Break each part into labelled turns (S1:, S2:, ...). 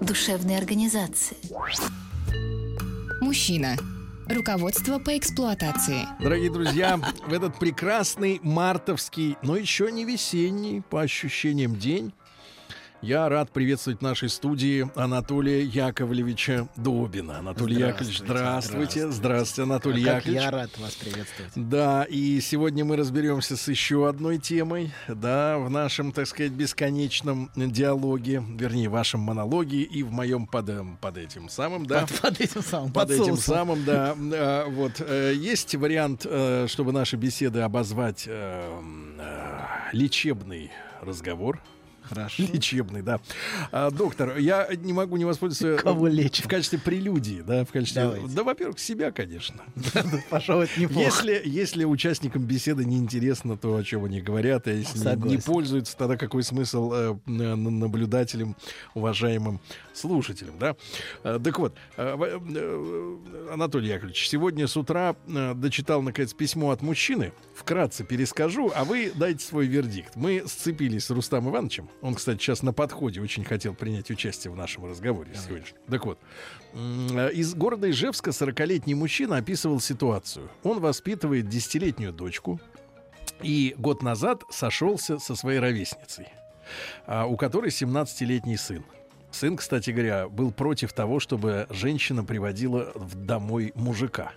S1: душевной организации.
S2: Мужчина. Руководство по эксплуатации.
S3: Дорогие друзья, в этот прекрасный мартовский, но еще не весенний, по ощущениям, день, я рад приветствовать в нашей студии Анатолия Яковлевича Добина. Анатолий Яковлевич, здравствуйте. Здравствуйте, Анатолий
S4: А как
S3: Яковлевич.
S4: я рад вас приветствовать.
S3: Да, и сегодня мы разберемся с еще одной темой, да, в нашем, так сказать, бесконечном диалоге, вернее, в вашем монологе и в моем под, под этим самым, да.
S4: Под, под этим самым,
S3: Под
S4: под
S3: этим самым, да. Э, Вот э, есть вариант, э, чтобы наши беседы обозвать лечебный разговор.
S4: Хорошо.
S3: Лечебный, да. А, доктор, я не могу не воспользоваться
S4: Кого лечим?
S3: в качестве прелюдии, да, в качестве.
S4: Давайте.
S3: Да, во-первых, себя, конечно.
S4: Пошел это неплохо.
S3: Если, если участникам беседы неинтересно то, о чем они говорят, а если не- не
S4: Согласен.
S3: пользуются, тогда какой смысл э, на- на- наблюдателям, уважаемым слушателям, да? Э, так вот, э, в- э, Анатолий Яковлевич, сегодня с утра э, дочитал, наконец, письмо от мужчины. Вкратце перескажу, а вы дайте свой вердикт. Мы сцепились с Рустам Ивановичем. Он, кстати, сейчас на подходе очень хотел принять участие в нашем разговоре сегодняшнем. Так вот, из города Ижевска 40-летний мужчина описывал ситуацию. Он воспитывает десятилетнюю дочку и год назад сошелся со своей ровесницей, а, у которой 17-летний сын. Сын, кстати говоря, был против того, чтобы женщина приводила в домой мужика.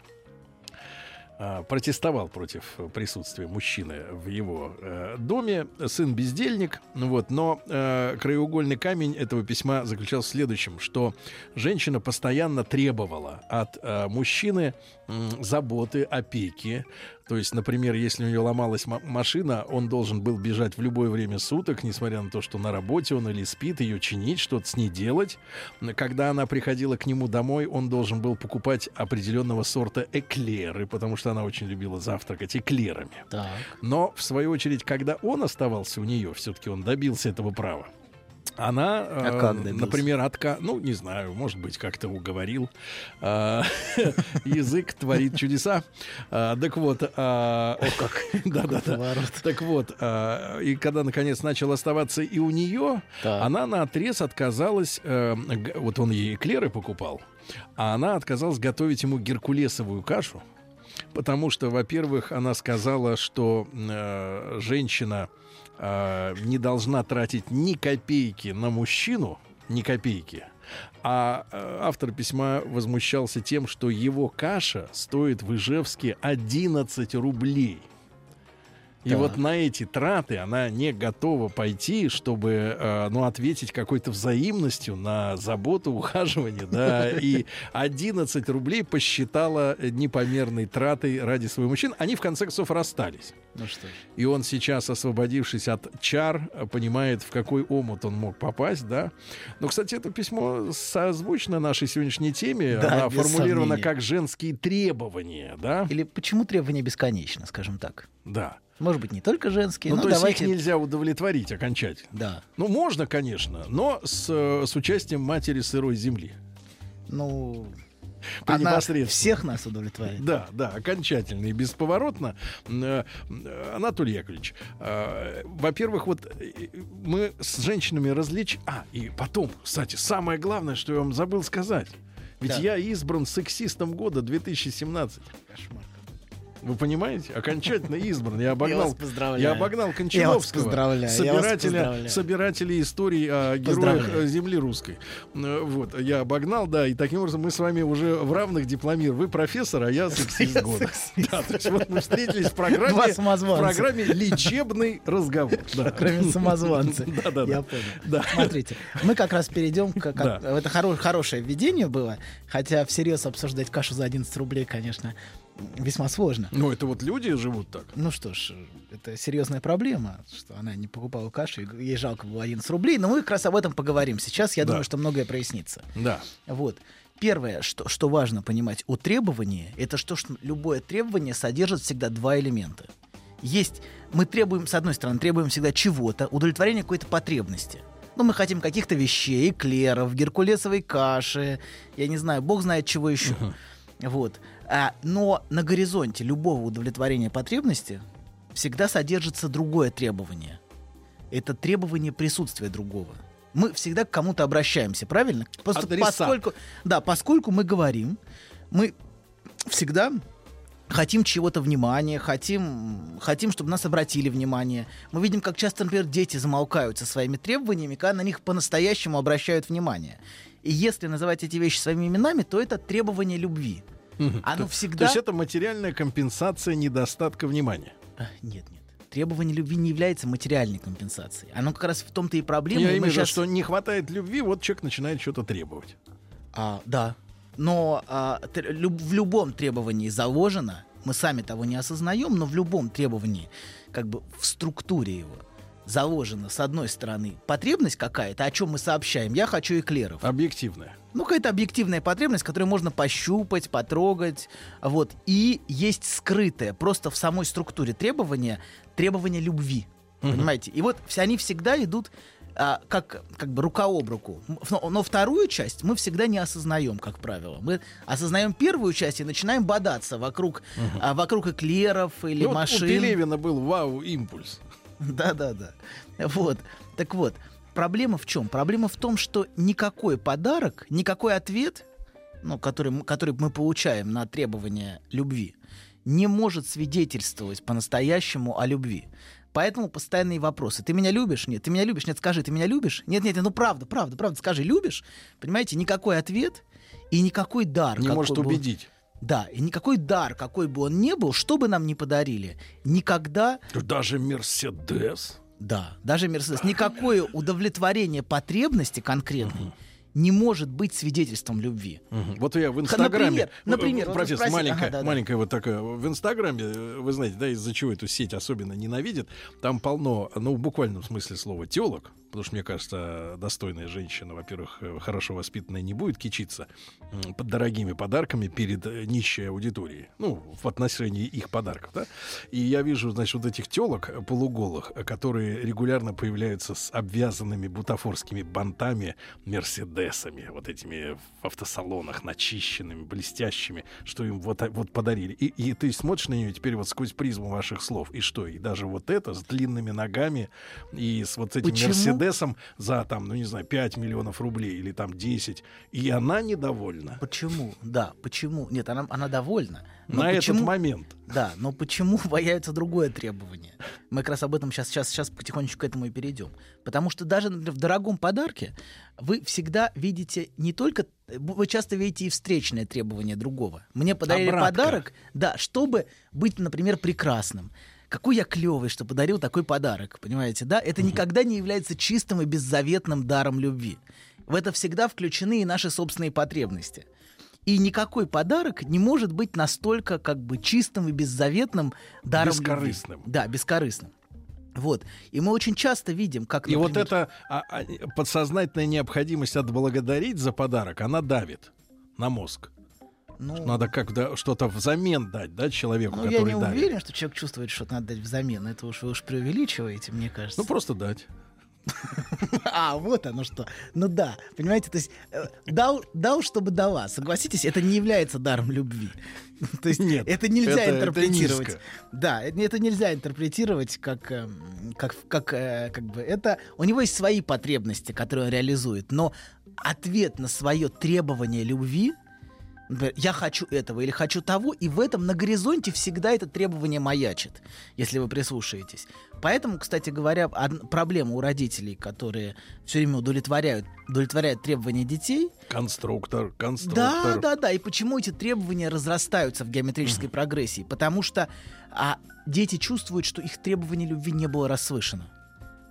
S3: А, Протестовал против присутствия мужчины в его э, доме. Сын бездельник. Вот, но э, краеугольный камень этого письма заключался в следующем, что женщина постоянно требовала от э, мужчины м, заботы, опеки. То есть, например, если у нее ломалась ма- машина, он должен был бежать в любое время суток, несмотря на то, что на работе он или спит, ее чинить, что-то с ней делать. Когда она приходила к нему домой, он должен был покупать определенного сорта эклеры, потому что она очень любила завтракать эклерами.
S4: Так.
S3: Но, в свою очередь, когда он оставался у нее, все-таки он добился этого права. Она,
S4: А как добился?
S3: например, отка... ну, не знаю, может быть, как-то уговорил. А, Язык творит чудеса. А, Так вот... О, как! Да-да-да. Так вот, а, и когда, наконец, начал оставаться и у нее, она на отрез отказалась... э, Вот он ей эклеры покупал, а она отказалась готовить ему геркулесовую кашу. Потому что, во-первых, она сказала, что э, женщина э, не должна тратить ни копейки на мужчину, ни копейки. А э, автор письма возмущался тем, что его каша стоит в Ижевске 11 рублей. И вот на эти траты она не готова пойти, чтобы э, ну, ответить какой-то взаимностью на заботу, ухаживание, да, и 11 рублей посчитала непомерной тратой ради своего мужчины. Они, в конце концов, расстались.
S4: Ну что ж.
S3: И он сейчас, освободившись от чар, понимает, в какой омут он мог попасть, да. Но, кстати, это письмо созвучно нашей сегодняшней теме.
S4: Да,
S3: Она формулирована
S4: сомнения.
S3: как женские требования, да.
S4: Или почему требования бесконечно, скажем так?
S3: Да.
S4: Может быть, не только женские,
S3: Ну,
S4: но
S3: то есть
S4: давайте...
S3: их нельзя удовлетворить окончательно.
S4: Да.
S3: Ну, можно, конечно, но с, э, с участием матери сырой земли.
S4: Ну, она всех нас удовлетворяет.
S3: Да, да, окончательно и бесповоротно. Э, э, Анатолий Яковлевич, во-первых, вот мы с женщинами различ... А, и потом, кстати, самое главное, что я вам забыл сказать. Ведь
S4: Да.
S3: я избран сексистом года 2017.
S4: Кошмар.
S3: Вы понимаете? Окончательно избран. Я обогнал,
S4: поздравляю.
S3: я обогнал Кончаловского,
S4: я
S3: собирателя, собирателя историй о героях э, земли русской. Э, Вот, я обогнал, да, и таким образом мы с вами уже в равных дипломировали. Вы профессор, а я сексист
S4: Я
S3: года. Да, то есть вот мы встретились в программе, в программе «Лечебный разговор». Да.
S4: Кроме самозванца.
S3: Да, да,
S4: Я понял.
S3: Да.
S4: Смотрите, мы как раз перейдем к...
S3: Да.
S4: Это хоро- хорошее введение было, хотя всерьез обсуждать кашу за 11 рублей, конечно, весьма сложно.
S3: Ну, это вот люди живут так.
S4: Ну что ж, это серьезная проблема, что она не покупала кашу, и ей жалко было 11 рублей, но мы как раз об этом поговорим сейчас. Я
S3: Да.
S4: думаю, что многое прояснится.
S3: Да.
S4: Вот. Первое, что, что важно понимать у требования, это что, что любое требование содержит всегда два элемента. Есть, мы требуем, с одной стороны, требуем всегда чего-то, удовлетворения какой-то потребности. Ну, мы хотим каких-то вещей, эклеров, геркулесовой каши, я не знаю, бог знает чего еще. Вот. А, но на горизонте любого удовлетворения потребности всегда содержится другое требование. Это требование присутствия другого. Мы всегда к кому-то обращаемся, правильно? Просто
S3: Адресат.
S4: поскольку, да, поскольку мы говорим, мы всегда хотим чего-то внимания, хотим, хотим, чтобы нас обратили внимание. Мы видим, как часто, например, дети замолкают со своими требованиями, когда на них по-настоящему обращают внимание. И если называть эти вещи своими именами, то это требование любви. Оно
S3: То
S4: всегда...
S3: есть это материальная компенсация недостатка внимания.
S4: А, Нет, нет. Требование любви не является материальной компенсацией. Оно как раз в том-то и проблема.
S3: Я имею в виду,
S4: щас-
S3: что не хватает любви, вот человек начинает что-то требовать.
S4: А, да. Но а, люб- в любом требовании заложено, мы сами того не осознаем, но в любом требовании, как бы в структуре его, заложена, с одной стороны, потребность какая-то, о чем мы сообщаем. Я хочу эклеров.
S3: Объективное.
S4: Ну, какая-то объективная потребность, которую можно пощупать, потрогать. Вот. И есть скрытое, просто в самой структуре требования, требования любви. Понимаете? И вот все они всегда идут а, как, как бы рука об руку. Но, но вторую часть мы всегда не осознаем, как правило. Мы осознаем первую часть и начинаем бодаться вокруг, а, вокруг эклеров или
S3: Ну, вот
S4: машин.
S3: у Пелевина был вау-импульс.
S4: Да-да-да. Вот. Так вот, проблема в чем? Проблема в том, что никакой подарок, никакой ответ, ну, который, который мы получаем на требование любви, не может свидетельствовать по-настоящему о любви. Поэтому постоянные вопросы. Ты меня любишь? Нет. Ты меня любишь? Нет. Скажи, ты меня любишь? Нет, нет, нет, ну правда, правда, правда. Скажи, любишь? Понимаете, никакой ответ и никакой дар.
S3: Не может убедить.
S4: Да, и никакой дар, какой бы он ни был, что бы нам ни подарили, никогда
S3: Даже Мерседес.
S4: да, даже Мерседес. Никакое удовлетворение потребности конкретной не может быть свидетельством любви.
S3: Мгм. Вот я в Инстаграме,
S4: например, например,
S3: э,
S4: вот
S3: профессор,
S4: спроси-
S3: маленькая,
S4: ага, да, да.
S3: маленькая вот такая, в Инстаграме, э, вы знаете, да, из-за чего эту сеть особенно ненавидят, там полно, ну, в буквальном смысле слова, телок, потому что, мне кажется, достойная женщина, во-первых, э, хорошо воспитанная, не будет кичиться под дорогими подарками перед э, нищей аудиторией, ну, в отношении их подарков, да, и я вижу, значит, вот этих телок э, полуголых, которые регулярно появляются с обвязанными бутафорскими бантами, мерседесами, вот этими в автосалонах, начищенными, блестящими, что им вот, вот подарили. И, и ты смотришь на нее теперь вот сквозь призму ваших слов, и что? И даже вот это с длинными ногами и с вот этим
S4: Почему?
S3: мерседесом за там, ну не знаю, 5 миллионов рублей или там 10, и она недовольна.
S4: Почему? Да, почему? Нет, она, она довольна. Но
S3: на
S4: почему?
S3: этот момент.
S4: Да, но почему появится другое требование? Мы как раз об этом сейчас, сейчас, сейчас потихонечку к этому и перейдем. Потому что даже например, в дорогом подарке вы всегда видите не только... Вы часто видите и встречное требование другого. Мне подарили
S3: Обратка.
S4: подарок, да, чтобы быть, например, прекрасным. Какой я клевый, что подарил такой подарок, понимаете, да? Это никогда не является чистым и беззаветным даром любви. В это всегда включены и наши собственные потребности. И никакой подарок не может быть настолько как бы чистым и беззаветным даром любви.
S3: Бескорыстным.
S4: Да, бескорыстным. Вот. И мы очень часто видим, как,
S3: И вот
S4: например,
S3: эта а, а, подсознательная необходимость отблагодарить за подарок, она давит на мозг.
S4: Ну,
S3: Надо как то что-то взамен дать, да, человеку,
S4: ну, я
S3: который
S4: не
S3: дарит.
S4: уверен, что человек чувствует, что надо дать взамен. Это уж вы уж преувеличиваете, мне кажется.
S3: Ну, просто дать.
S4: А, вот оно что. Ну да, понимаете, то есть э, дал, дал, чтобы дала. Согласитесь, это не является даром любви. То есть
S3: Нет,
S4: это нельзя
S3: это- это
S4: интерпретировать.
S3: низко.
S4: да, это, это нельзя интерпретировать как, эм, как, как, э, как бы это. У него есть свои потребности, которые он реализует, но ответ на свое требование любви. Я хочу этого или хочу того, и в этом на горизонте всегда это требование маячит, если вы прислушаетесь. Поэтому, кстати говоря, проблема у родителей, которые все время удовлетворяют, удовлетворяют требования детей,
S3: Конструктор,
S4: да,
S3: конструктор.
S4: да, да. И почему эти требования разрастаются в геометрической прогрессии? Потому что а, дети чувствуют, что их требование любви не было расслышано.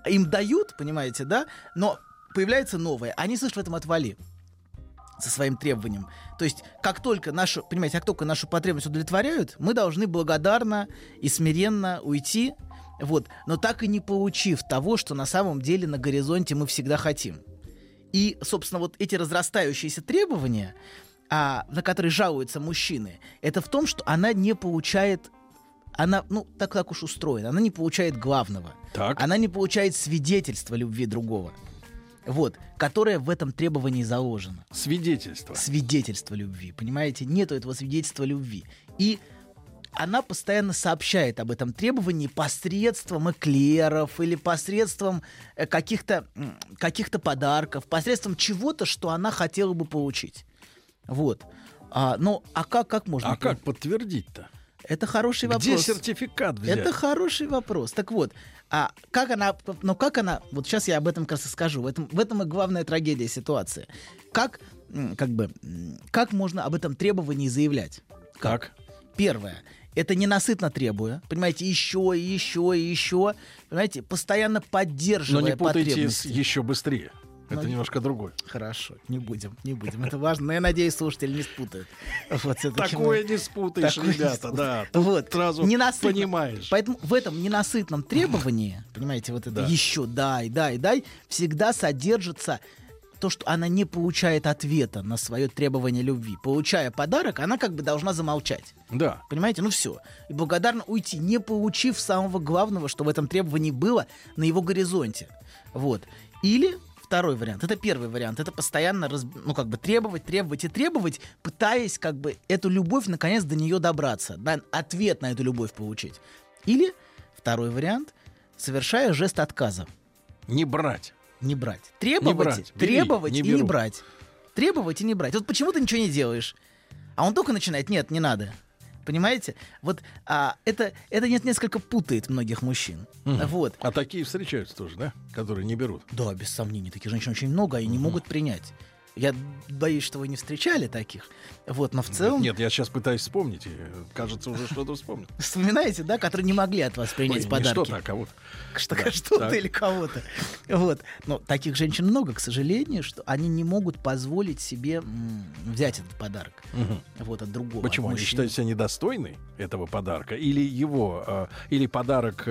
S4: Им дают, понимаете, да, но появляется новое. Они слышат в этом отвали. Со своим требованием. То есть, как только нашу, понимаете, как только нашу потребность удовлетворяют, мы должны благодарно и смиренно уйти, вот, но так и не получив того, что на самом деле на горизонте мы всегда хотим. И, собственно, вот эти разрастающиеся требования, а, на которые жалуются мужчины, это в том, что она не получает она, ну, так так уж устроена, она не получает главного.
S3: Так.
S4: Она не получает свидетельства любви другого. Вот, которое в этом требовании заложено.
S3: Свидетельство.
S4: Свидетельство любви, понимаете? Нету этого свидетельства любви. И она постоянно сообщает об этом требовании посредством эклеров или посредством э, каких-то м, каких-то подарков, посредством чего-то, что она хотела бы получить. Вот. А, ну, а как, как можно?
S3: А как подтвердить-то?
S4: Это хороший
S3: Где
S4: вопрос.
S3: сертификат взять?
S4: Это хороший вопрос. Так вот, а как она, ну как она, вот сейчас я об этом как раз и скажу. В этом, в этом и главная трагедия ситуации. Как, как бы, как можно об этом требовании заявлять?
S3: Как?
S4: Первое. Это ненасытно требуя, понимаете, еще и еще и еще, понимаете, постоянно
S3: Но
S4: поддерживая
S3: не путайте с еще быстрее. Это
S4: Ну,
S3: немножко другой.
S4: Хорошо, не будем, не будем. Это важно, но я надеюсь, слушатели не спутают. Вот всё-таки
S3: Такое не спутаешь,
S4: Такое не
S3: ребята,
S4: спутаешь.
S3: да.
S4: Вот.
S3: сразу
S4: Ненасытно.
S3: понимаешь.
S4: Поэтому в этом ненасытном требовании, понимаете, вот это
S3: Да.
S4: еще дай, дай, дай, всегда содержится то, что она не получает ответа на свое требование любви. Получая подарок, она как бы должна замолчать.
S3: Да.
S4: Понимаете? Ну все. И благодарно уйти, не получив самого главного, что в этом требовании было на его горизонте. Вот. Или второй вариант. Это первый вариант. Это постоянно раз- ну, как бы требовать, требовать и требовать, пытаясь как бы эту любовь наконец до нее добраться, да, ответ на эту любовь получить. Или второй вариант, совершая жест отказа.
S3: Не брать.
S4: Не брать. Требовать,
S3: брать. Бери,
S4: требовать
S3: не
S4: и не брать. Требовать и не брать. Вот почему ты ничего не делаешь? А он только начинает, нет, не надо. Понимаете? Вот а, это, это нет, несколько путает многих мужчин. Вот.
S3: А такие встречаются тоже, да? Которые не берут.
S4: Да, без сомнений, таких женщин очень много, и не могут принять. Я боюсь, что вы не встречали таких. Вот, но в целом...
S3: Нет, я сейчас пытаюсь вспомнить. и, кажется, уже что-то вспомнил.
S4: Вспоминаете, да, которые не могли от вас принять
S3: Ой,
S4: подарки.
S3: что-то, а кого-то.
S4: что, что-то
S3: так.
S4: или кого-то. Вот. Но таких женщин много, к сожалению, что они не могут позволить себе взять этот подарок. Вот от другого.
S3: Почему?
S4: от
S3: Они считают себя недостойны этого подарка? Или его, э, или подарок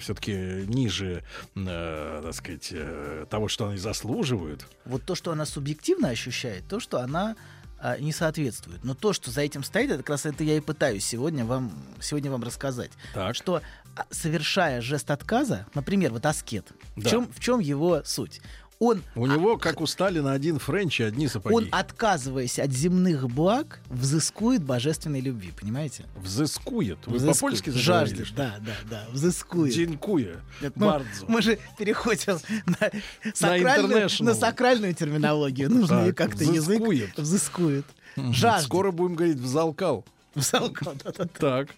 S3: все-таки ниже, э, так сказать, э, того, что они заслуживают?
S4: Вот то, что она субъективно ощущает, то, что она а, не соответствует. Но то, что за этим стоит, это как раз это я и пытаюсь сегодня вам, сегодня вам рассказать.
S3: Так.
S4: Что а, совершая жест отказа, например, вот аскет,
S3: Да.
S4: в, чем, в чем его суть? Он
S3: У него, как у Сталина, один френч и одни сапоги.
S4: Он, отказываясь от земных благ, взыскует божественной любви, понимаете?
S3: Взыскует. Вы
S4: Взыскует.
S3: по-польски заговорили?
S4: Жаждет, да, да, да, взыскует.
S3: Dziękuję.
S4: Нет, ну, мы же переходим на, сакральную,
S3: international.
S4: на сакральную терминологию. Нужно как-то язык взыскует. Жаждет.
S3: Скоро будем говорить взалкал.
S4: Взалкал, да-да-да.
S3: Так.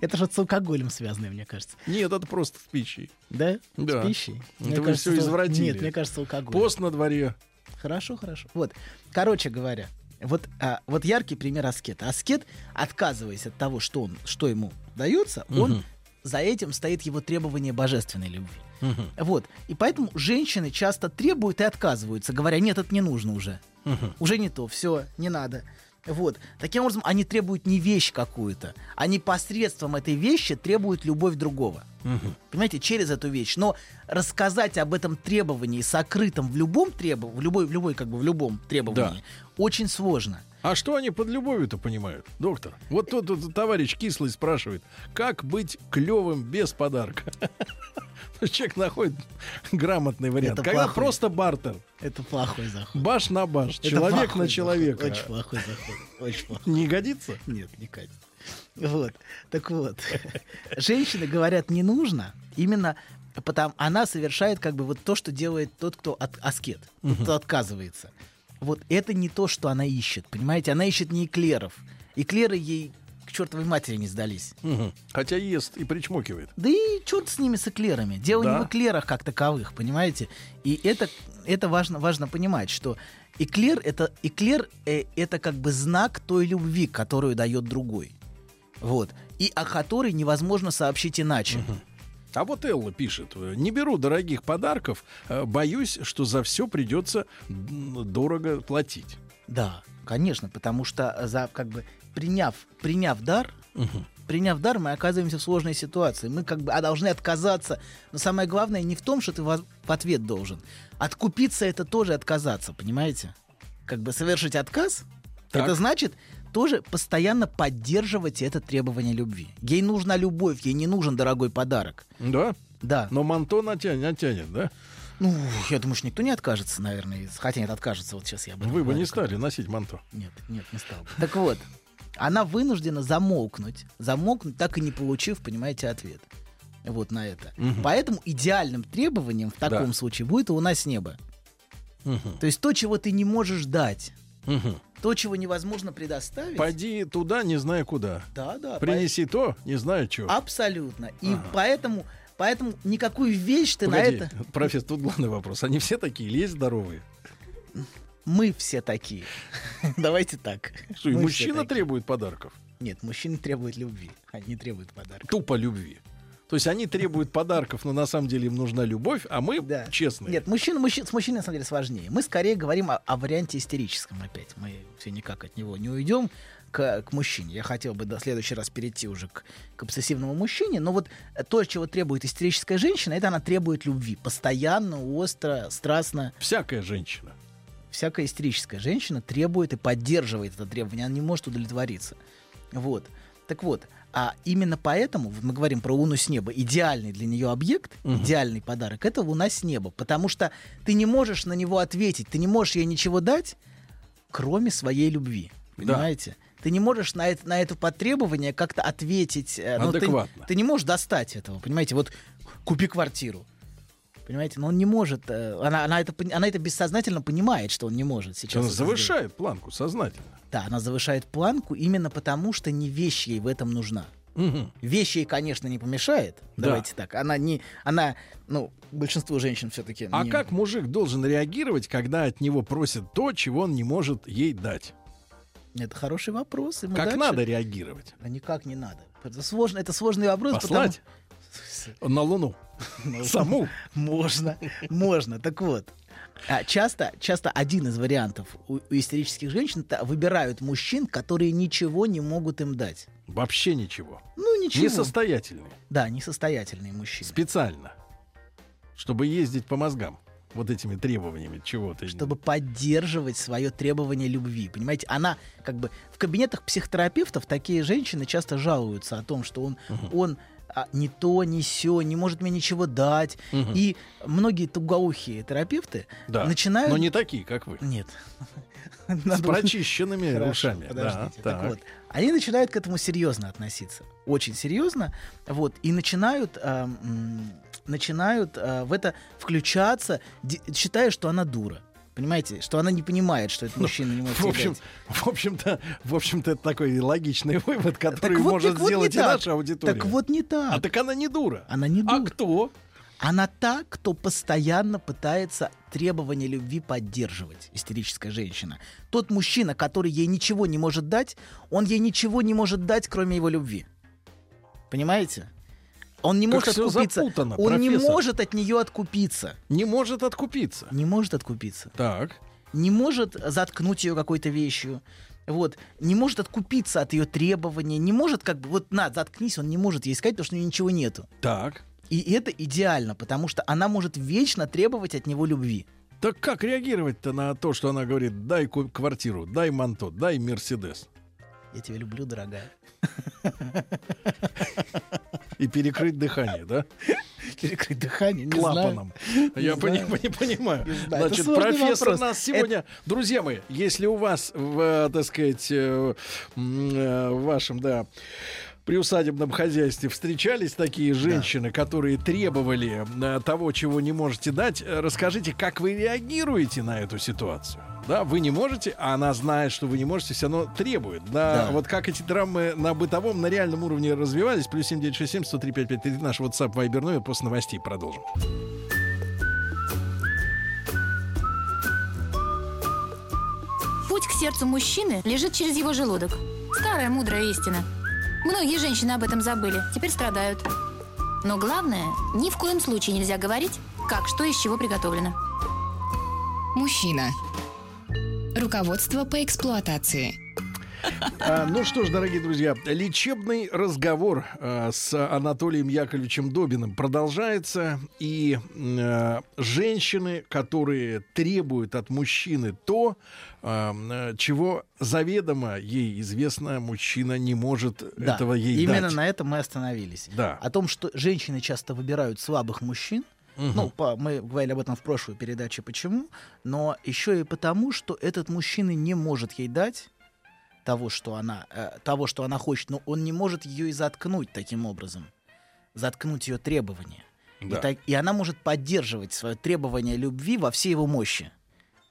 S4: Это же с алкоголем связано, мне кажется.
S3: Нет, это просто с пищей.
S4: Да?
S3: Да.
S4: С пищей?
S3: Это
S4: Мне
S3: вы
S4: кажется, это-
S3: извратили.
S4: Нет, мне кажется, алкоголь.
S3: Пост на дворе.
S4: Хорошо, хорошо. Вот, короче говоря, вот, а, вот яркий пример аскета. Аскет, отказываясь от того, что, он, что ему дается, он за этим стоит его требование божественной любви. Вот. И поэтому женщины часто требуют и отказываются, говоря, нет, это не нужно уже. Уже не то, все, не надо. Вот. Таким образом, они требуют не вещь какую-то, они посредством этой вещи требуют любовь другого. Понимаете, через эту вещь. Но рассказать об этом требовании, сокрытом в любом требовании, в любой, в любой, как бы в любом требовании, очень сложно.
S3: А что они под любовью-то понимают, доктор? Вот тут, тут товарищ кислый спрашивает, как быть клевым без подарка? Человек находит грамотный вариант.
S4: Это
S3: Когда
S4: плохой.
S3: просто бартер.
S4: Это плохой заход.
S3: Баш на баш.
S4: Это
S3: человек на
S4: заход,
S3: человека.
S4: Очень плохой заход. Очень плохой.
S3: Не годится?
S4: Нет, не катит. Вот. Так вот. Женщины говорят, не нужно. Именно потому она совершает как бы вот то, что делает тот, кто от, аскет, тот, кто отказывается. Вот это не то, что она ищет, понимаете? Она ищет не эклеров. Эклеры ей к чертовой матери не сдались.
S3: Мгм. Хотя ест и причмокивает.
S4: Да и черт с ними, с эклерами. Дело
S3: Да.
S4: не в эклерах как таковых, понимаете? И это, это важно, важно понимать, что эклер это, эклер э, это как бы знак той любви, которую дает другой. Вот. И о которой невозможно сообщить иначе.
S3: А вот Элла пишет, не беру дорогих подарков, э, боюсь, что за все придется дорого платить.
S4: Да, конечно, потому что за как бы приняв, приняв дар, приняв дар, мы оказываемся в сложной ситуации. Мы как бы а, должны отказаться. Но самое главное не в том, что ты в в ответ должен. Откупиться это тоже отказаться, понимаете? Как бы совершить отказ,
S3: Так.
S4: это значит тоже постоянно поддерживать это требование любви. Ей нужна любовь, ей не нужен дорогой подарок.
S3: Да?
S4: Да.
S3: Но манто натянет, натянет, да?
S4: Ну, я думаю, что никто не откажется, наверное. Хотя нет, откажется. Вот сейчас я этом
S3: Вы бы
S4: говорю.
S3: не стали носить манто.
S4: Нет, нет, не стал. бы. Так вот, она вынуждена замолкнуть, замолкнуть, так и не получив, понимаете, ответ. Вот на это. Поэтому идеальным требованием в таком
S3: Да.
S4: случае будет луна с неба. То есть то, чего ты не можешь дать,
S3: Мгм.
S4: То, чего невозможно предоставить.
S3: Пойди туда, не знаю куда.
S4: Да, да.
S3: Принеси то, не знаю что.
S4: по- Абсолютно. И поэтому, поэтому никакую вещь ты
S3: Погоди,
S4: на это.
S3: профессор, тут главный вопрос. Они все такие или есть здоровые?
S4: Мы все такие. Давайте так.
S3: Что, и мужчина требует подарков?
S4: Нет, мужчины требуют любви. Они требуют подарка.
S3: Тупо любви. То есть они требуют подарков, но на самом деле им нужна любовь, а мы
S4: Да.
S3: честные.
S4: Нет, мужчина, мужчина, с мужчиной на самом деле сложнее. Мы скорее говорим о, о варианте истерическом опять. Мы все никак от него не уйдем к, к мужчине. Я хотел бы до следующий раз перейти уже к, к обсессивному мужчине. Но вот то, чего требует истерическая женщина, это она требует любви. Постоянно, остро, страстно.
S3: Всякая женщина.
S4: Всякая истерическая женщина требует и поддерживает это требование. Она не может удовлетвориться. Вот. Так вот, а именно поэтому, вот мы говорим про луну с неба, идеальный для нее объект, идеальный подарок, это луна с неба. Потому что ты не можешь на него ответить, ты не можешь ей ничего дать, кроме своей любви.
S3: Да.
S4: Понимаете? Ты не можешь на это, на это потребование как-то ответить. э, ну, ты-
S3: Адекватно.
S4: ты не можешь достать этого, понимаете? Вот купи квартиру. Понимаете, но он не может. э, Она, она, это, она это бессознательно понимает, что он не может сейчас.
S3: Она
S4: это сделать.
S3: завышает планку сознательно.
S4: Да, она завышает планку именно потому, что не вещь ей в этом нужна.
S3: Мгм.
S4: Вещь ей, конечно, не помешает.
S3: Да.
S4: Давайте так. Она не. Она, ну, большинство женщин все-таки.
S3: А как мужик должен реагировать, когда от него просят то, чего он не может ей дать?
S4: Это хороший вопрос.
S3: Как
S4: дальше-
S3: надо реагировать?
S4: Да никак не надо. Это, сложно, это сложный вопрос.
S3: Послать на Луну.
S4: Потому-
S3: Саму.
S4: Можно, можно. Так вот, а, часто, часто один из вариантов у, у истерических женщин это выбирают мужчин, которые ничего не могут им дать.
S3: Вообще ничего.
S4: Ну, ничего.
S3: Несостоятельный.
S4: Да, несостоятельные мужчины.
S3: Специально. Чтобы ездить по мозгам. Вот этими требованиями чего-то.
S4: чтобы поддерживать свое требование любви. Понимаете, она как бы в кабинетах психотерапевтов такие женщины часто жалуются о том, что он, он а, не то, не сё, не может мне ничего дать. И многие тугоухие терапевты
S3: Да.
S4: начинают...
S3: Но не такие, как вы.
S4: Нет.
S3: С прочищенными ушами.
S4: подождите.
S3: Да,
S4: так вот, они начинают к этому серьезно относиться, очень серьезно, вот, и начинают, м, начинают а, в это включаться, считая, что она дура. Понимаете, что она не понимает, что этот мужчина не может
S3: В общем, в общем-то, в общем-то, это такой логичный вывод, который
S4: Так вот,
S3: может
S4: вот
S3: сделать и
S4: так.
S3: наша аудитория.
S4: Так вот не так.
S3: А так она не дура.
S4: Она не
S3: А
S4: дура.
S3: кто?
S4: Она та, кто постоянно пытается требования любви поддерживать, истерическая женщина. Тот мужчина, который ей ничего не может дать, он ей ничего не может дать, кроме его любви. Понимаете? Он не
S3: Как
S4: может
S3: всё
S4: откупиться.
S3: запутано,
S4: он не
S3: профессор.
S4: может от нее откупиться.
S3: Не может откупиться.
S4: Не может откупиться.
S3: Так.
S4: Не может заткнуть ее какой-то вещью. Вот, не может откупиться от ее требований, не может как бы, вот на, заткнись, он не может ей сказать, потому что у нее ничего нету.
S3: Так.
S4: И это идеально, потому что она может вечно требовать от него любви.
S3: Так как реагировать-то на то, что она говорит, дай квартиру, дай манто, дай Мерседес?
S4: Я тебя люблю, дорогая.
S3: И перекрыть дыхание, да?
S4: Перекрыть дыхание, не
S3: Клапаном. Я
S4: Не
S3: пони-
S4: знаю.
S3: понимаю.
S4: Не знаю. Это
S3: Значит, профессор
S4: вопрос.
S3: нас сегодня... Друзья мои, если у вас в, э, так сказать, э, э, в вашем, да, приусадебном хозяйстве встречались такие женщины, которые требовали э, того, чего не можете дать, э, расскажите, как вы реагируете на эту ситуацию. Да, вы не можете, а она знает, что вы не можете, все равно требует. Да,
S4: Да.
S3: вот как эти драмы на бытовом, на реальном уровне развивались. Плюс 7967 103 5533 наш WhatsApp Viber номер. После новостей продолжим.
S1: Путь к сердцу мужчины лежит через его желудок. Старая мудрая истина. Многие женщины об этом забыли, теперь страдают. Но главное, ни в коем случае нельзя говорить, как что из чего приготовлено.
S2: Мужчина. Руководство по эксплуатации.
S3: А, ну что ж, дорогие друзья, лечебный разговор а, с Анатолием Яковлевичем Добиным продолжается. И а, женщины, которые требуют от мужчины то, чего заведомо ей известно, мужчина не может
S4: Да,
S3: этого ей
S4: именно
S3: дать.
S4: на этом мы остановились.
S3: Да.
S4: О том, что женщины часто выбирают слабых мужчин.
S3: Мгм.
S4: Ну, по- мы говорили об этом в прошлой передаче, почему. Но еще и потому, что этот мужчина не может ей дать того, что она, э, того, что она хочет, но он не может ее и заткнуть таким образом. Заткнуть ее требования. И,
S3: Да.
S4: так- и она может поддерживать свое требование любви во всей его мощи.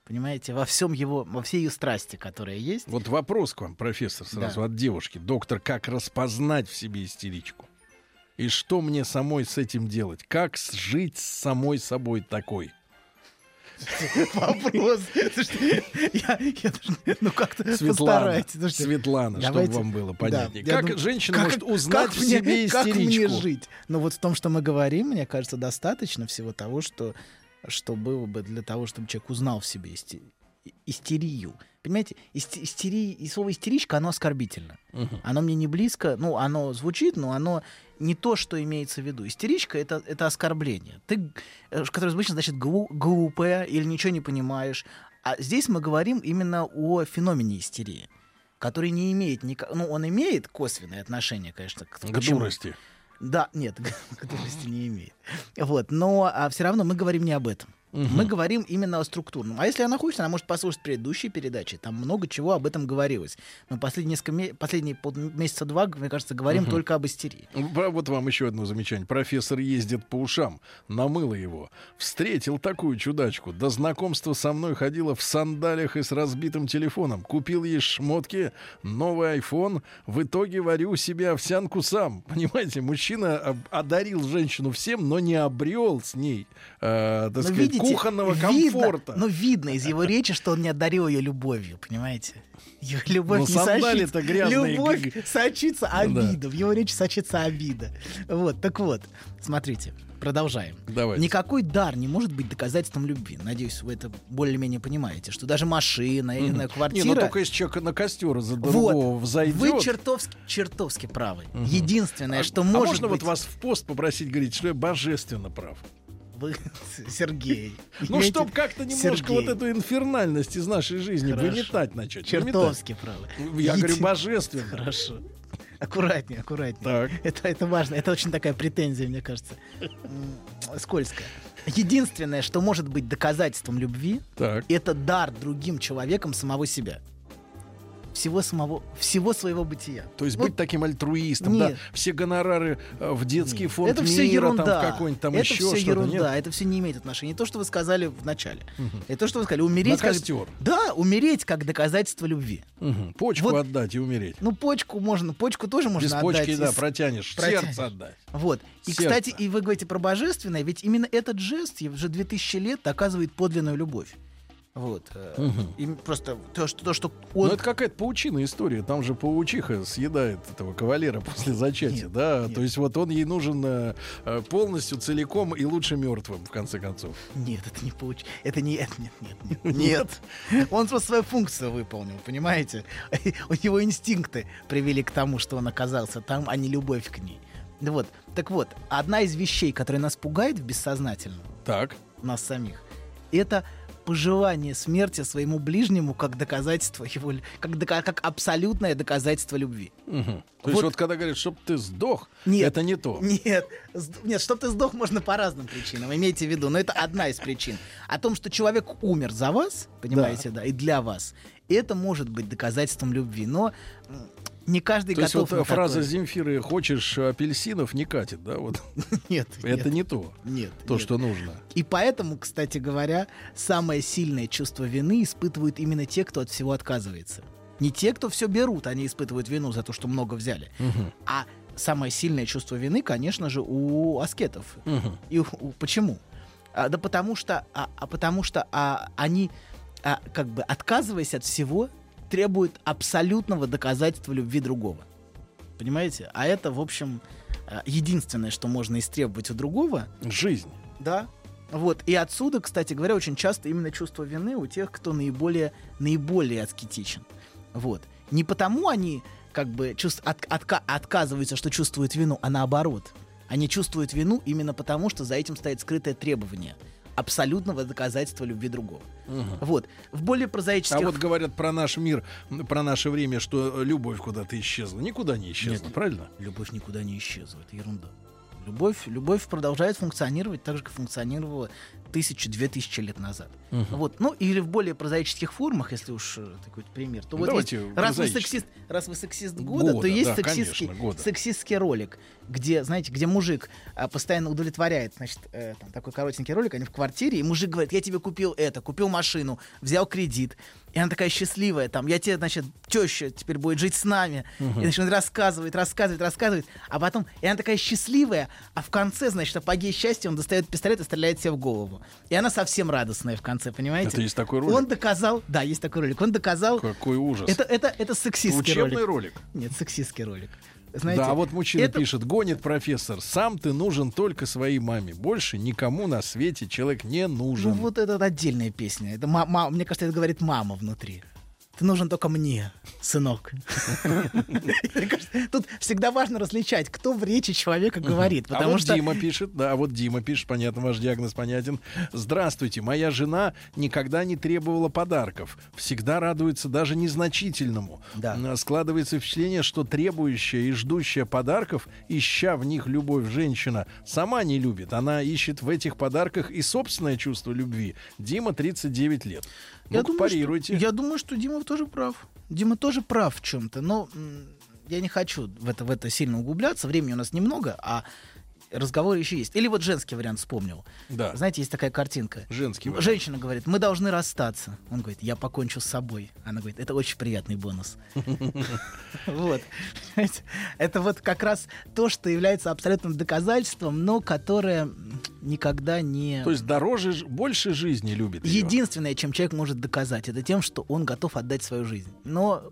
S4: Понимаете, во всем его, во всей ее страсти, которая есть.
S3: Вот вопрос к вам, профессор, сразу
S4: Да.
S3: от девушки. Доктор, как распознать в себе истеричку? И что мне самой с этим делать? Как жить с самой собой такой?
S4: Вопрос. Слушайте, я- я даже- Ну, как-то
S3: Светлана.
S4: Слушайте,
S3: Светлана,
S4: давайте-
S3: чтобы вам было понятнее. как
S4: думаю,
S3: женщина
S4: как-
S3: может узнать
S4: как
S3: в себе
S4: мне- Как мне
S3: истеричку?
S4: жить? Ну, вот в том, что мы говорим, мне кажется, достаточно всего того, что, что было бы для того, чтобы человек узнал в себе исти- истерию. Понимаете, истерия, и слово истеричка, оно оскорбительно.
S3: Мгм.
S4: Оно мне не близко, ну, оно звучит, но оно не то, что имеется в виду. Истеричка это, это оскорбление. Ты, э, которое обычно значит глу- глупая или ничего не понимаешь. А здесь мы говорим именно о феномене истерии, который не имеет никак... Ну, он имеет косвенное отношение, конечно, к,
S3: К дурости.
S4: Да, нет, к дурости не имеет. Вот, но а, все равно мы говорим не об этом.
S3: Мгм.
S4: Мы говорим именно о структурном. А если она хочет, она может послушать предыдущие передачи. Там много чего об этом говорилось. Мы последние несколько последние полмесяца два, мне кажется, говорим
S3: Мгм.
S4: только об истерии.
S3: Про- Вот вам еще одно замечание. Профессор ездит по ушам. Намыло его. Встретил такую чудачку. До знакомства со мной ходила в сандалях и с разбитым телефоном. Купил ей шмотки, новый айфон. В итоге варю себе овсянку сам. Понимаете, мужчина одарил женщину всем, но не обрел с ней, э, так
S4: Но
S3: сказать, кухонного
S4: видно-
S3: комфорта.
S4: но видно из его речи, что он не одарил ее любовью, понимаете? Ее любовь
S3: Но
S4: не сочится.
S3: грязные,
S4: Любовь сочится обида. В его речи сочится обида. Вот, так вот, смотрите, продолжаем.
S3: Давайте.
S4: Никакой дар не может быть доказательством любви. Надеюсь, вы это более-менее понимаете, что даже машина, я не знаю,
S3: Не,
S4: квартира...
S3: ну только если человек на костер за
S4: Вот,
S3: другого взойдет.
S4: вы чертовски, чертовски правы. Единственное,
S3: А-
S4: что
S3: а
S4: может
S3: можно
S4: быть...
S3: вот вас в пост попросить говорить, что я божественно прав?
S4: Вы, Сергей.
S3: Ну, чтобы как-то немножко
S4: Сергей,
S3: вот эту инфернальность из нашей жизни
S4: Хорошо.
S3: выметать начать.
S4: Чертовски правы.
S3: выметать. Я говорю, божественно.
S4: Хорошо. Аккуратнее, аккуратнее.
S3: Так.
S4: Это, это важно. Это очень такая претензия, мне кажется. Скользкая. Единственное, что может быть доказательством любви,
S3: Так.
S4: это дар другим человеком самого себя. Всего самого, всего своего бытия.
S3: То есть
S4: Вот
S3: быть таким альтруистом,
S4: нет.
S3: да, все гонорары э, в детский
S4: Нет,
S3: фонд
S4: это
S3: мира,
S4: все ерунда.
S3: там какой-нибудь там
S4: это
S3: еще
S4: все ерунда.
S3: нет?
S4: Это все не имеет отношения. Не то, что вы сказали в начале. Это то, что вы сказали. Умереть как... Да, умереть как доказательство любви.
S3: Мгм. Почку
S4: Вот-
S3: отдать и умереть.
S4: Ну, почку можно, почку тоже можно
S3: Без почки,
S4: отдать.
S3: да, протянешь.
S4: протянешь.
S3: Сердце отдать.
S4: Вот. И,
S3: Сердце.
S4: кстати, и вы говорите про божественное, ведь именно этот жест уже 2000 лет доказывает подлинную любовь. Вот. э, и просто то, что, то, что он...
S3: Ну, это какая-то паучиная история. Там же паучиха съедает этого кавалера после зачатия,
S4: Нет,
S3: да?
S4: нет.
S3: То есть вот он ей нужен э, э, полностью, целиком и лучше мертвым, в конце концов.
S4: Нет, это не получ... Это не... это Нет, нет, нет. Нет. Он просто свою функцию выполнил, понимаете? У него инстинкты привели к тому, что он оказался там, а не любовь к ней. Вот. Так вот, одна из вещей, которая нас пугает в бессознательном,
S3: Так.
S4: нас самих, это пожелание смерти своему ближнему как доказательство его, как, дока- как абсолютное доказательство любви.
S3: Мгм. То
S4: Вот-
S3: есть вот когда говорят, чтоб ты сдох,
S4: Нет.
S3: это не то.
S4: Нет, нет, чтоб ты сдох можно по разным причинам, имейте в виду, но это одна из причин. О том, что человек умер за вас, понимаете, да, и для вас, это может быть доказательством любви, но не каждый
S3: То есть
S4: готов
S3: вот
S4: на
S3: э, фраза
S4: такое.
S3: Земфиры «хочешь апельсинов» не катит, да? Вот
S4: Нет,
S3: это
S4: нет,
S3: не то,
S4: нет,
S3: то,
S4: нет.
S3: что нужно.
S4: И поэтому, кстати говоря, самое сильное чувство вины испытывают именно те, кто от всего отказывается. Не те, кто все берут, они испытывают вину за то, что много взяли.
S3: Мгм.
S4: А самое сильное чувство вины, конечно же, у аскетов.
S3: Мгм.
S4: И у- у- почему? А, да потому что, а, а потому что а, они, а, как бы отказываясь от всего, требуют абсолютного доказательства любви другого. Понимаете? А это, в общем, э, единственное, что можно истребовать у другого,
S3: Жизнь.
S4: да. Вот. И отсюда, кстати говоря, очень часто именно чувство вины у тех, кто наиболее, наиболее аскетичен. Вот. Не потому они как бы чувств- от- отка- отказываются, что чувствуют вину, а наоборот. Они чувствуют вину именно потому, что за этим стоит скрытое требование абсолютного доказательства любви другого. Вот. В более прозаических...
S3: А вот говорят про наш мир, про наше время, что любовь куда-то исчезла. Никуда не исчезла,
S4: Нет.
S3: правильно?
S4: Любовь никуда не исчезла, это ерунда. Любовь, любовь продолжает функционировать так же, как функционировала тысячу, две тысячи лет назад. Вот. Ну, или в более прозаических формах, если уж э, такой пример. То вот
S3: Давайте
S4: есть, раз, вы сексист, раз вы сексист года,
S3: Года,
S4: то есть
S3: да,
S4: сексистский,
S3: конечно, года.
S4: сексистский ролик, где, знаете, где мужик а, постоянно удовлетворяет, значит, э, там такой коротенький ролик, они в квартире, и мужик говорит, я тебе купил это, купил машину, взял кредит. И она такая счастливая, там, я тебе, значит, теща теперь будет жить с нами. И, значит, он рассказывает, рассказывает, рассказывает. А потом, и она такая счастливая, а в конце, значит, апогей счастья, он достает пистолет и стреляет себе в голову. И она совсем радостная в конце, понимаете?
S3: Это есть такой ролик?
S4: Он доказал, да, есть такой ролик, он доказал...
S3: Какой ужас.
S4: Это, это, это сексистский
S3: Учебный
S4: ролик.
S3: ролик.
S4: Нет, сексистский ролик. Знаете,
S3: да, вот мужчина
S4: это-
S3: пишет, гонит профессор, сам ты нужен только своей маме. Больше никому на свете человек не нужен.
S4: Ну вот это отдельная песня. Это ма- ма- мне кажется, это говорит мама внутри. Ты нужен только мне, сынок. Тут всегда важно различать, кто в речи человека говорит.
S3: а
S4: Потому
S3: вот
S4: что
S3: Дима пишет, да, вот Дима пишет, понятно, ваш диагноз понятен. Здравствуйте, моя жена никогда не требовала подарков, всегда радуется даже незначительному. Складывается впечатление, что требующая и ждущая подарков, ища в них любовь женщина, сама не любит. Она ищет в этих подарках и собственное чувство любви. Дима 39 лет.
S4: Я
S3: Ну-ка,
S4: думаю, что, я думаю, что Дима тоже прав. Дима тоже прав в чем-то, но я не хочу в это, в это сильно углубляться. Времени у нас немного, а разговор еще есть. Или вот женский вариант вспомнил.
S3: Да.
S4: Знаете, есть такая картинка.
S3: Женский вариант.
S4: Женщина говорит, мы должны расстаться. Он говорит, я покончу с собой. Она говорит, это очень приятный бонус. Вот. Это вот как раз то, что является абсолютным доказательством, но которое никогда не...
S3: То есть дороже, больше жизни любит.
S4: Единственное, чем человек может доказать, это тем, что он готов отдать свою жизнь. Но,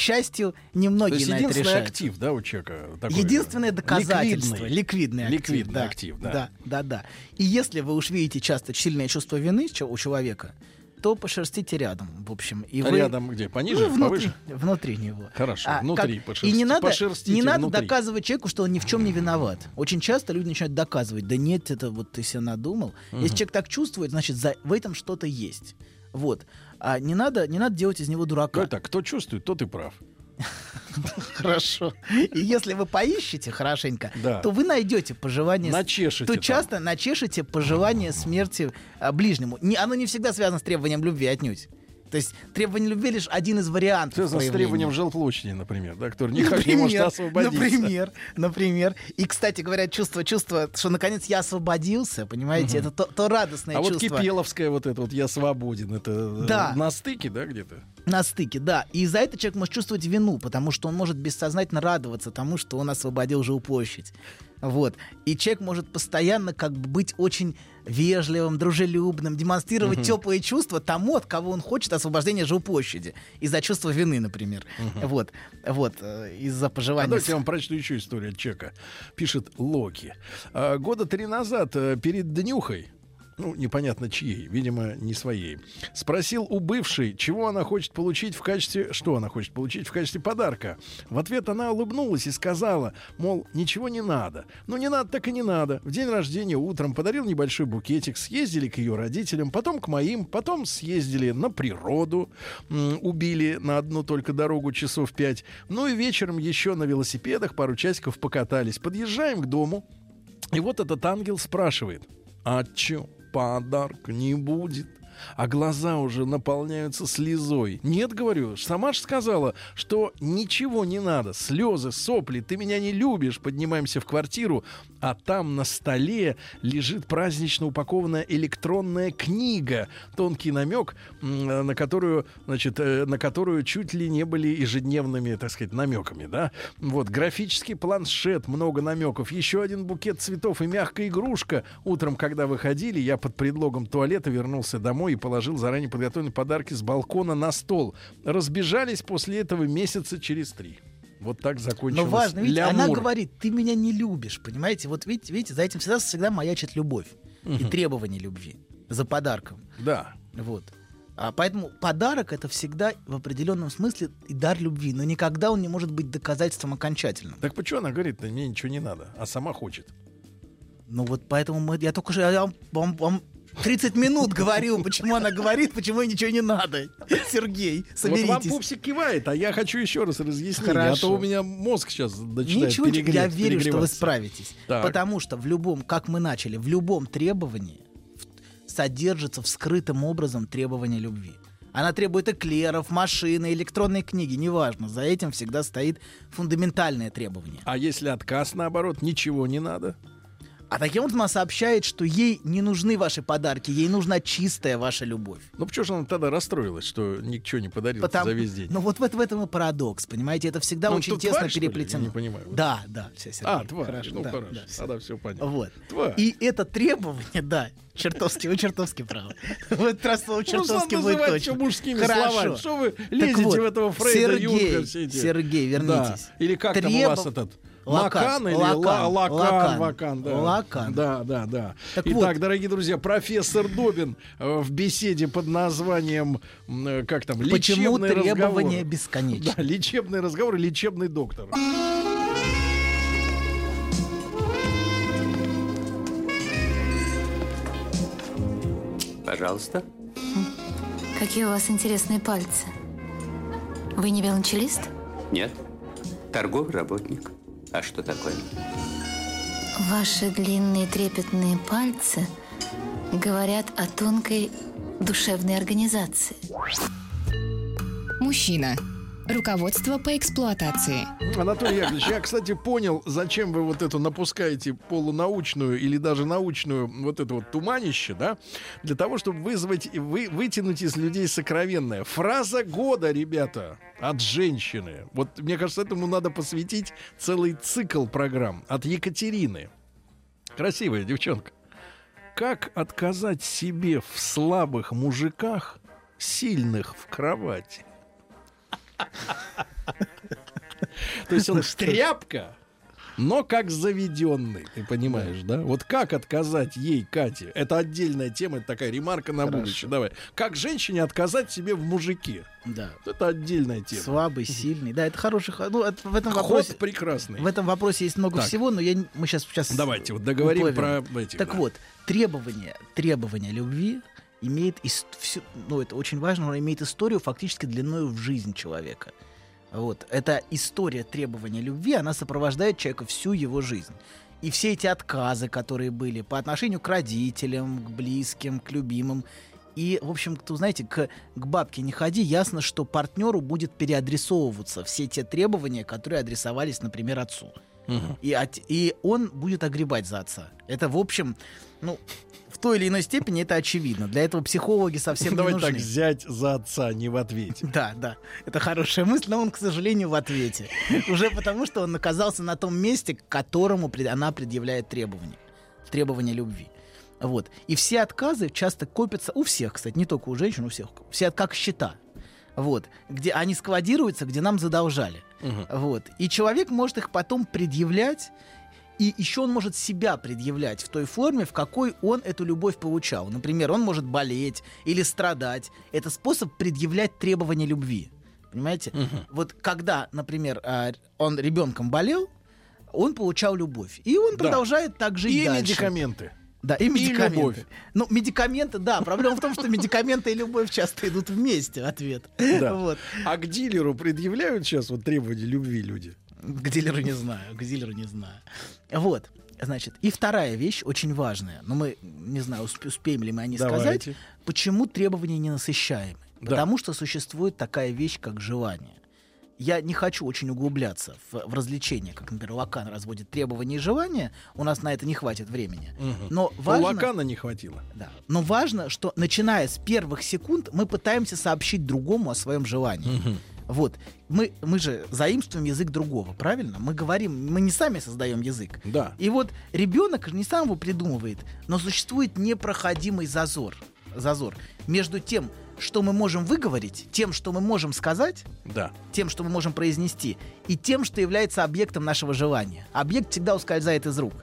S4: счастью,
S3: То
S4: немногие
S3: есть
S4: на это решаются.
S3: актив, да, у человека? такой,
S4: Единственное доказательство.
S3: ликвидный.
S4: Ликвидный актив.
S3: Ликвидный
S4: да,
S3: актив, да.
S4: Да, да, да. И если вы уж видите часто сильное чувство вины у человека, то пошерстите рядом, в общем. И вы...
S3: Рядом где? Пониже,
S4: Ну, внутри,
S3: повыше?
S4: внутри него.
S3: Хорошо,
S4: А,
S3: внутри
S4: как-
S3: пошерсти-
S4: И не надо,
S3: пошерстите
S4: не надо
S3: внутри.
S4: доказывать человеку, что он ни в чем не виноват. Очень часто люди начинают доказывать, да нет, это вот ты себе надумал. Если человек так чувствует, значит, за, в этом что-то есть. Вот. А не надо, не надо делать из него дурака.
S3: Так, кто чувствует, тот и прав.
S4: Хорошо. И если вы поищете хорошенько,
S3: Да.
S4: то вы найдете пожелание...
S3: Начешете
S4: То
S3: там.
S4: часто начешете пожелание смерти а, ближнему. Не, оно не всегда связано с требованием любви отнюдь. То есть требование любви лишь один из вариантов
S3: Связано с требованием жилплощади, например, да, который никак не может освободиться.
S4: Например, например. И, кстати говоря, чувство, чувство, что наконец я освободился, понимаете, это то, то радостное
S3: А вот
S4: чувство.
S3: Кипеловская вот это вот «Я свободен», это э,
S4: Да.
S3: на стыке, да, где-то?
S4: На стыке, да. И за это человек может чувствовать вину, потому что он может бессознательно радоваться тому, что он освободил жилплощадь. Вот. И человек может постоянно как бы быть очень вежливым, дружелюбным, демонстрировать теплые чувства тому, от кого он хочет освобождения жилплощади. Из-за чувства вины, например. Вот. Вот. э, Из-за
S3: А
S4: пожелания...
S3: давайте я вам прочту еще историю от Чека. Пишет Локи. А, года три назад э, перед днюхой, ну, непонятно чьей, видимо, не своей, спросил у бывшей, чего она хочет получить в качестве... Что она хочет получить в качестве подарка. В ответ она улыбнулась и сказала, мол, ничего не надо. Ну, не надо, так и не надо. В день рождения утром подарил небольшой букетик, съездили к ее родителям, потом к моим, потом съездили на природу, убили на одну только дорогу часов пять. Ну и вечером еще на велосипедах пару часиков покатались. Подъезжаем к дому, и вот этот ангел спрашивает, а чё, подарка не будет? А глаза уже наполняются слезой. Нет, говорю, сама же сказала, что ничего не надо. Слезы, сопли, ты меня не любишь. Поднимаемся в квартиру, а там на столе лежит празднично упакованная электронная книга. Тонкий намек, на которую, значит, э, на которую чуть ли не были ежедневными, так сказать, намеками, да. Вот, графический планшет, много намеков, еще один букет цветов и мягкая игрушка. Утром, когда выходили, я под предлогом туалета вернулся домой и положил заранее подготовленные подарки с балкона на стол. Разбежались после этого месяца через три. Вот так закончилось.
S4: Но важно, видите, она говорит, ты меня не любишь, понимаете? Вот видите, видите за этим всегда, всегда маячит любовь и требование любви за подарком.
S3: Да.
S4: Вот. А поэтому подарок это всегда в определенном смысле и дар любви, но никогда он не может быть доказательством окончательным.
S3: Так почему она говорит, мне ничего не надо, а сама хочет?
S4: Ну вот поэтому мы, я только что я вам, вам- вам 30 минут говорил, почему она говорит, почему ей ничего не надо. Сергей,
S3: Вот вам
S4: соберитесь.
S3: пупсик кивает, а я хочу еще раз разъяснить, а
S4: Хорошо.
S3: то у меня мозг сейчас начинает
S4: Ничего, я верю, что вы справитесь.
S3: Так.
S4: Потому что в любом, как мы начали, в любом требовании содержится вскрытым образом требование любви. Она требует эклеров, машины, электронной книги, неважно. За этим всегда стоит фундаментальное требование.
S3: А если отказ, наоборот, ничего не надо?
S4: А таким образом она сообщает, что ей не нужны ваши подарки, ей нужна чистая ваша любовь.
S3: Ну почему же она тогда расстроилась, что ничего не подарил
S4: Потому-
S3: за весь день?
S4: Ну вот в, это- в этом и парадокс, понимаете? Это всегда
S3: Ну,
S4: очень тесно
S3: тварь, ли? Я
S4: переплетено.
S3: не понимаю.
S4: Да, да, все, Сергей.
S3: а, тварь,
S4: Хорошо,
S3: ну
S4: да,
S3: хорошо,
S4: да, всё.
S3: тогда все понятно.
S4: Вот.
S3: Тварь.
S4: И это требование, да, чертовски, вы чертовски правы. В этот раз слово чертовски будет точно.
S3: мужскими
S4: Хорошо.
S3: словами. Что вы лезете
S4: вот,
S3: в этого Фрейда,
S4: Сергей,
S3: Юнга, все эти?
S4: Сергей, вернитесь.
S3: Да. Или как там у вас этот?
S4: Лакан.
S3: Или
S4: Лакан.
S3: ла- лакан,
S4: Лакан.
S3: да.
S4: Лакан.
S3: Да, да, да.
S4: Так
S3: Итак,
S4: вот.
S3: дорогие друзья, профессор Добин э, в беседе под названием, э, как там,
S4: Почему
S3: лечебный
S4: требования
S3: разговор.
S4: бесконечны?
S3: Да, лечебный разговор и лечебный доктор.
S5: Пожалуйста.
S1: Какие у вас интересные пальцы. Вы не велончелист?
S5: Нет. Торговый работник. А что такое?
S1: Ваши длинные трепетные пальцы говорят о тонкой душевной организации.
S2: Мужчина. Руководство по эксплуатации.
S3: Анатолий Яковлевич, я, кстати, понял, зачем вы вот эту напускаете полунаучную или даже научную вот это вот туманище, да? Для того, чтобы вызвать, и вы, вытянуть из людей сокровенное. Фраза года, ребята, от женщины. Вот, мне кажется, этому надо посвятить целый цикл программ. От Екатерины. Красивая девчонка. Как отказать себе в слабых мужиках, сильных в кровати? То есть он тряпка, но как заведенный, ты понимаешь, да? Вот как отказать ей, Кате? Это отдельная тема, это такая ремарка на будущее. Давай. Как женщине отказать себе в мужике?
S4: Да.
S3: Это отдельная тема.
S4: Слабый, сильный. Да, это хороший. хо- Ну, это- в этом
S3: Ход
S4: вопросе.
S3: прекрасный.
S4: В этом вопросе есть много
S3: Так.
S4: всего, но я, мы сейчас, сейчас
S3: Давайте вот договорим про эти.
S4: Так
S3: да.
S4: вот, требование, требование любви имеет ис- всю- ну это очень важно, но имеет историю фактически длиною в жизнь человека. Вот эта история требования любви, она сопровождает человека всю его жизнь. И все эти отказы, которые были по отношению к родителям, к близким, к любимым. И, в общем, кто, знаете, к, к бабке не ходи, ясно, что партнеру будет переадресовываться все те требования, которые адресовались, например, отцу.
S3: Мгм.
S4: И, от- и он будет огребать за отца. Это, в общем, ну, в той или иной степени это очевидно. Для этого психологи совсем
S3: Давай
S4: не
S3: так,
S4: нужны.
S3: взять за отца, не в ответе.
S4: Да, да, это хорошая мысль, но он, к сожалению, в ответе. Уже потому, что он оказался на том месте, к которому она предъявляет требования. Требования любви. Вот. И все отказы часто копятся у всех, кстати, не только у женщин, у всех. Все как счета. Вот. Где они складируются, где нам задолжали.
S3: Мгм.
S4: Вот. И человек может их потом предъявлять, и еще он может себя предъявлять в той форме, в какой он эту любовь получал. Например, он может болеть или страдать. Это способ предъявлять требования любви. Понимаете? Вот когда, например, а, он ребенком болел, он получал любовь. И он
S3: Да.
S4: продолжает так жить
S3: И
S4: дальше.
S3: медикаменты.
S4: Да, и медикаменты.
S3: любовь.
S4: Ну, медикаменты, да. Проблема в том, что медикаменты и любовь часто идут вместе, ответ.
S3: Да.
S4: Вот.
S3: А к дилеру предъявляют сейчас вот требования любви люди?
S4: К дилеру не знаю, к дилеру не знаю. Вот. Значит, и вторая вещь очень важная, но мы, не знаю, усп- успеем ли мы о ней
S3: Давайте.
S4: сказать, почему требования ненасыщаемы.
S3: Да.
S4: Потому что существует такая вещь, как желание. Я не хочу очень углубляться в, в развлечения, как, например, Лакан разводит требования и желания. У нас на это не хватит времени. Но
S3: У
S4: важно...
S3: Лакана не хватило.
S4: Да. Но важно, что начиная с первых секунд мы пытаемся сообщить другому о своем желании. Вот. Мы, мы же заимствуем язык другого, правильно? Мы говорим, мы не сами создаем язык.
S3: Да.
S4: И вот ребенок не сам его придумывает, но существует непроходимый зазор. Зазор между тем, что мы можем выговорить, тем, что мы можем сказать,
S3: Да.
S4: тем, что мы можем произнести, и тем, что является объектом нашего желания. Объект всегда ускользает из рук.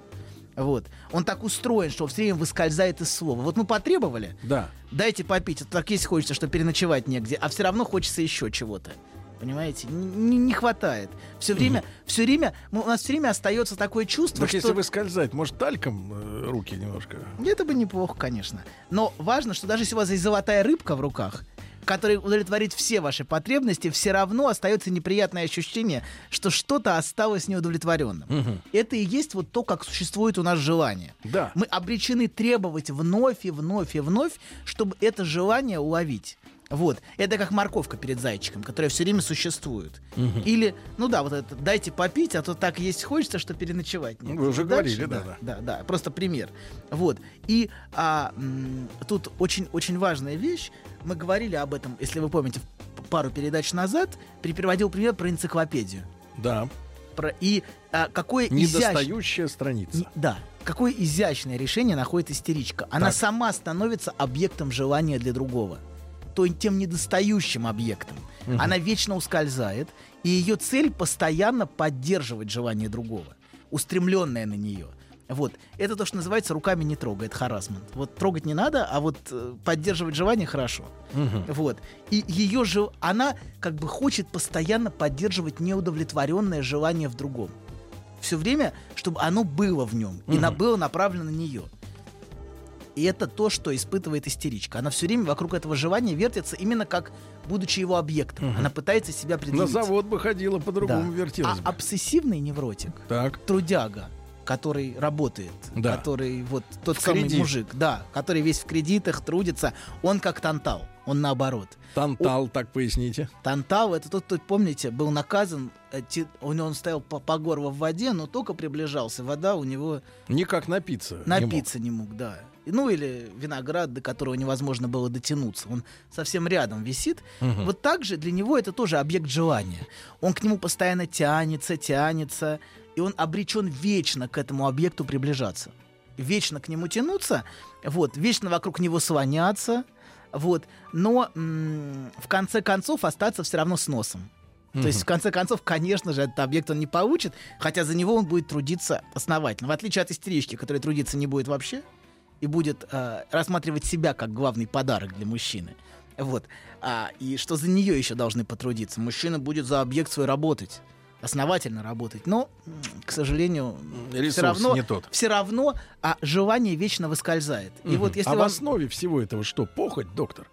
S4: Вот. Он так устроен, что все время выскользает из слова. Вот мы потребовали,
S3: Да.
S4: дайте попить, а то так есть хочется, что переночевать негде, а все равно хочется еще чего-то. Понимаете? Не, не хватает. Все время, все время, мы- у нас все время остается такое чувство,
S3: Так
S4: что...
S3: если вы скользать, может, тальком э, руки немножко?
S4: Это бы неплохо, конечно. Но важно, что даже если у вас есть золотая рыбка в руках, которая удовлетворит все ваши потребности, все равно остается неприятное ощущение, что что-то осталось неудовлетворенным. Это и есть вот то, как существует у нас желание.
S3: Да.
S4: Мы обречены требовать вновь и вновь и вновь, чтобы это желание уловить. Вот. Это как морковка перед зайчиком, которая все время существует. Или, ну да, вот это дайте попить, а то так есть хочется, что переночевать. негде».
S3: Вы уже
S4: дальше,
S3: говорили, да,
S4: да, да, просто пример. Вот. И а, м, тут очень, очень важная вещь. Мы говорили об этом, если вы помните, пару передач назад, при- приводил пример про энциклопедию.
S3: Да.
S4: Про, и а, какое.
S3: Недостающая страница.
S4: Не- Да. Какое изящное решение находит истеричка. Она
S3: Так.
S4: сама становится объектом желания для другого. То тем недостающим объектом. Она вечно ускользает, и ее цель постоянно поддерживать желание другого, устремленное на нее. Вот. Это то, что называется руками не трогает, харасмент. Вот трогать не надо, а вот э, поддерживать желание хорошо. Вот. И ее же, она как бы хочет постоянно поддерживать неудовлетворенное желание в другом. Все время, чтобы оно было в нем и на, было направлено на нее. И это то, что испытывает истеричка. Она все время вокруг этого желания вертится именно как будучи его объектом. Она пытается себя
S3: На
S4: предъявить.
S3: завод бы ходила,
S4: Да.
S3: по-другому вертелась
S4: А
S3: бы.
S4: обсессивный невротик,
S3: Так.
S4: трудяга, который работает,
S3: Да.
S4: который вот тот
S3: В
S4: самый
S3: кредит.
S4: мужик, да, который весь в кредитах трудится, он как тантал, он наоборот.
S3: Тантал, так поясните.
S4: Тантал это тот, кто, помните, был наказан, э, у него он стоял по, по горло в воде, но только приближался, вода у него
S3: Никак напиться. не мог.
S4: напиться не мог, да. Ну или виноград, до которого невозможно было дотянуться. Он совсем рядом висит. Вот так же для него это тоже объект желания. Он к нему постоянно тянется, тянется, и он обречен вечно к этому объекту приближаться. Вечно к нему тянуться, вот, вечно вокруг него слоняться, вот, но м, в конце концов остаться все равно с носом. То есть, в конце концов, конечно же, этот объект он не получит, хотя за него он будет трудиться основательно. В отличие от истерички, которая трудиться не будет вообще, и будет э, рассматривать себя как главный подарок для мужчины. Вот. А, и что за нее еще должны потрудиться. Мужчина будет за объект свой работать. Основательно работать. Но, к сожалению,
S3: Ресурс
S4: все равно,
S3: не тот.
S4: все равно а, желание вечно выскользает. И вот если
S3: а в
S4: вам-
S3: основе всего этого что? Похоть, доктор?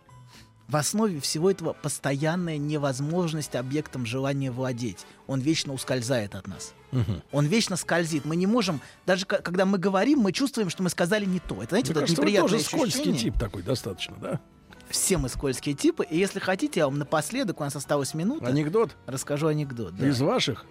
S4: В основе всего этого постоянная невозможность объектом желания владеть. Он вечно ускользает от нас. Он вечно скользит. Мы не можем, даже когда мы говорим, мы чувствуем, что мы сказали не то. Это, знаете,
S3: Мне
S4: вот это
S3: кажется, вы
S4: неприятное
S3: тоже скользкий
S4: ощущение.
S3: тип такой достаточно, да?
S4: Все мы скользкие типы. И если хотите, я вам напоследок, у нас осталась минута,
S3: Анекдот
S4: расскажу анекдот. да.
S3: из ваших?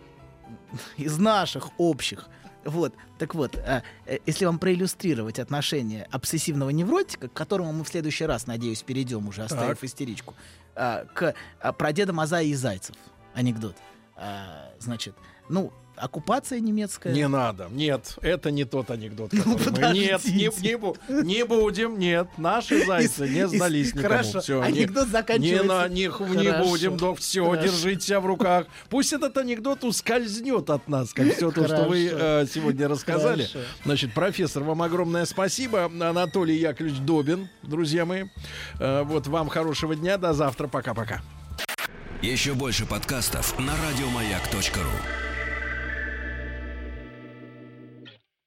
S4: из наших общих. Вот, так вот, а, э, если вам проиллюстрировать отношение обсессивного невротика, к которому мы в следующий раз, надеюсь, перейдем уже, оставив
S3: Так.
S4: истеричку, а, к а, прадеда Мазая и Зайцев. Анекдот. Значит, ну, оккупация немецкая.
S3: Не надо. Нет, это не тот анекдот.
S4: Ну,
S3: который мы- Нет, не, не, бу- не будем, нет. Наши зайцы не сдались никому.
S4: хорошо,
S3: Всё,
S4: анекдот
S3: не,
S4: заканчивается.
S3: Не, на них не
S4: Хорошо,
S3: будем, док. Все,
S4: хорошо.
S3: держите себя в руках. Пусть этот анекдот ускользнет от нас, как все то, что вы э, сегодня рассказали.
S4: Хорошо.
S3: Значит, профессор, вам огромное спасибо. Анатолий Яковлевич Добин, друзья мои. Э, вот вам хорошего дня. До завтра. Пока-пока.
S6: Еще больше подкастов на радиомаяк.ру.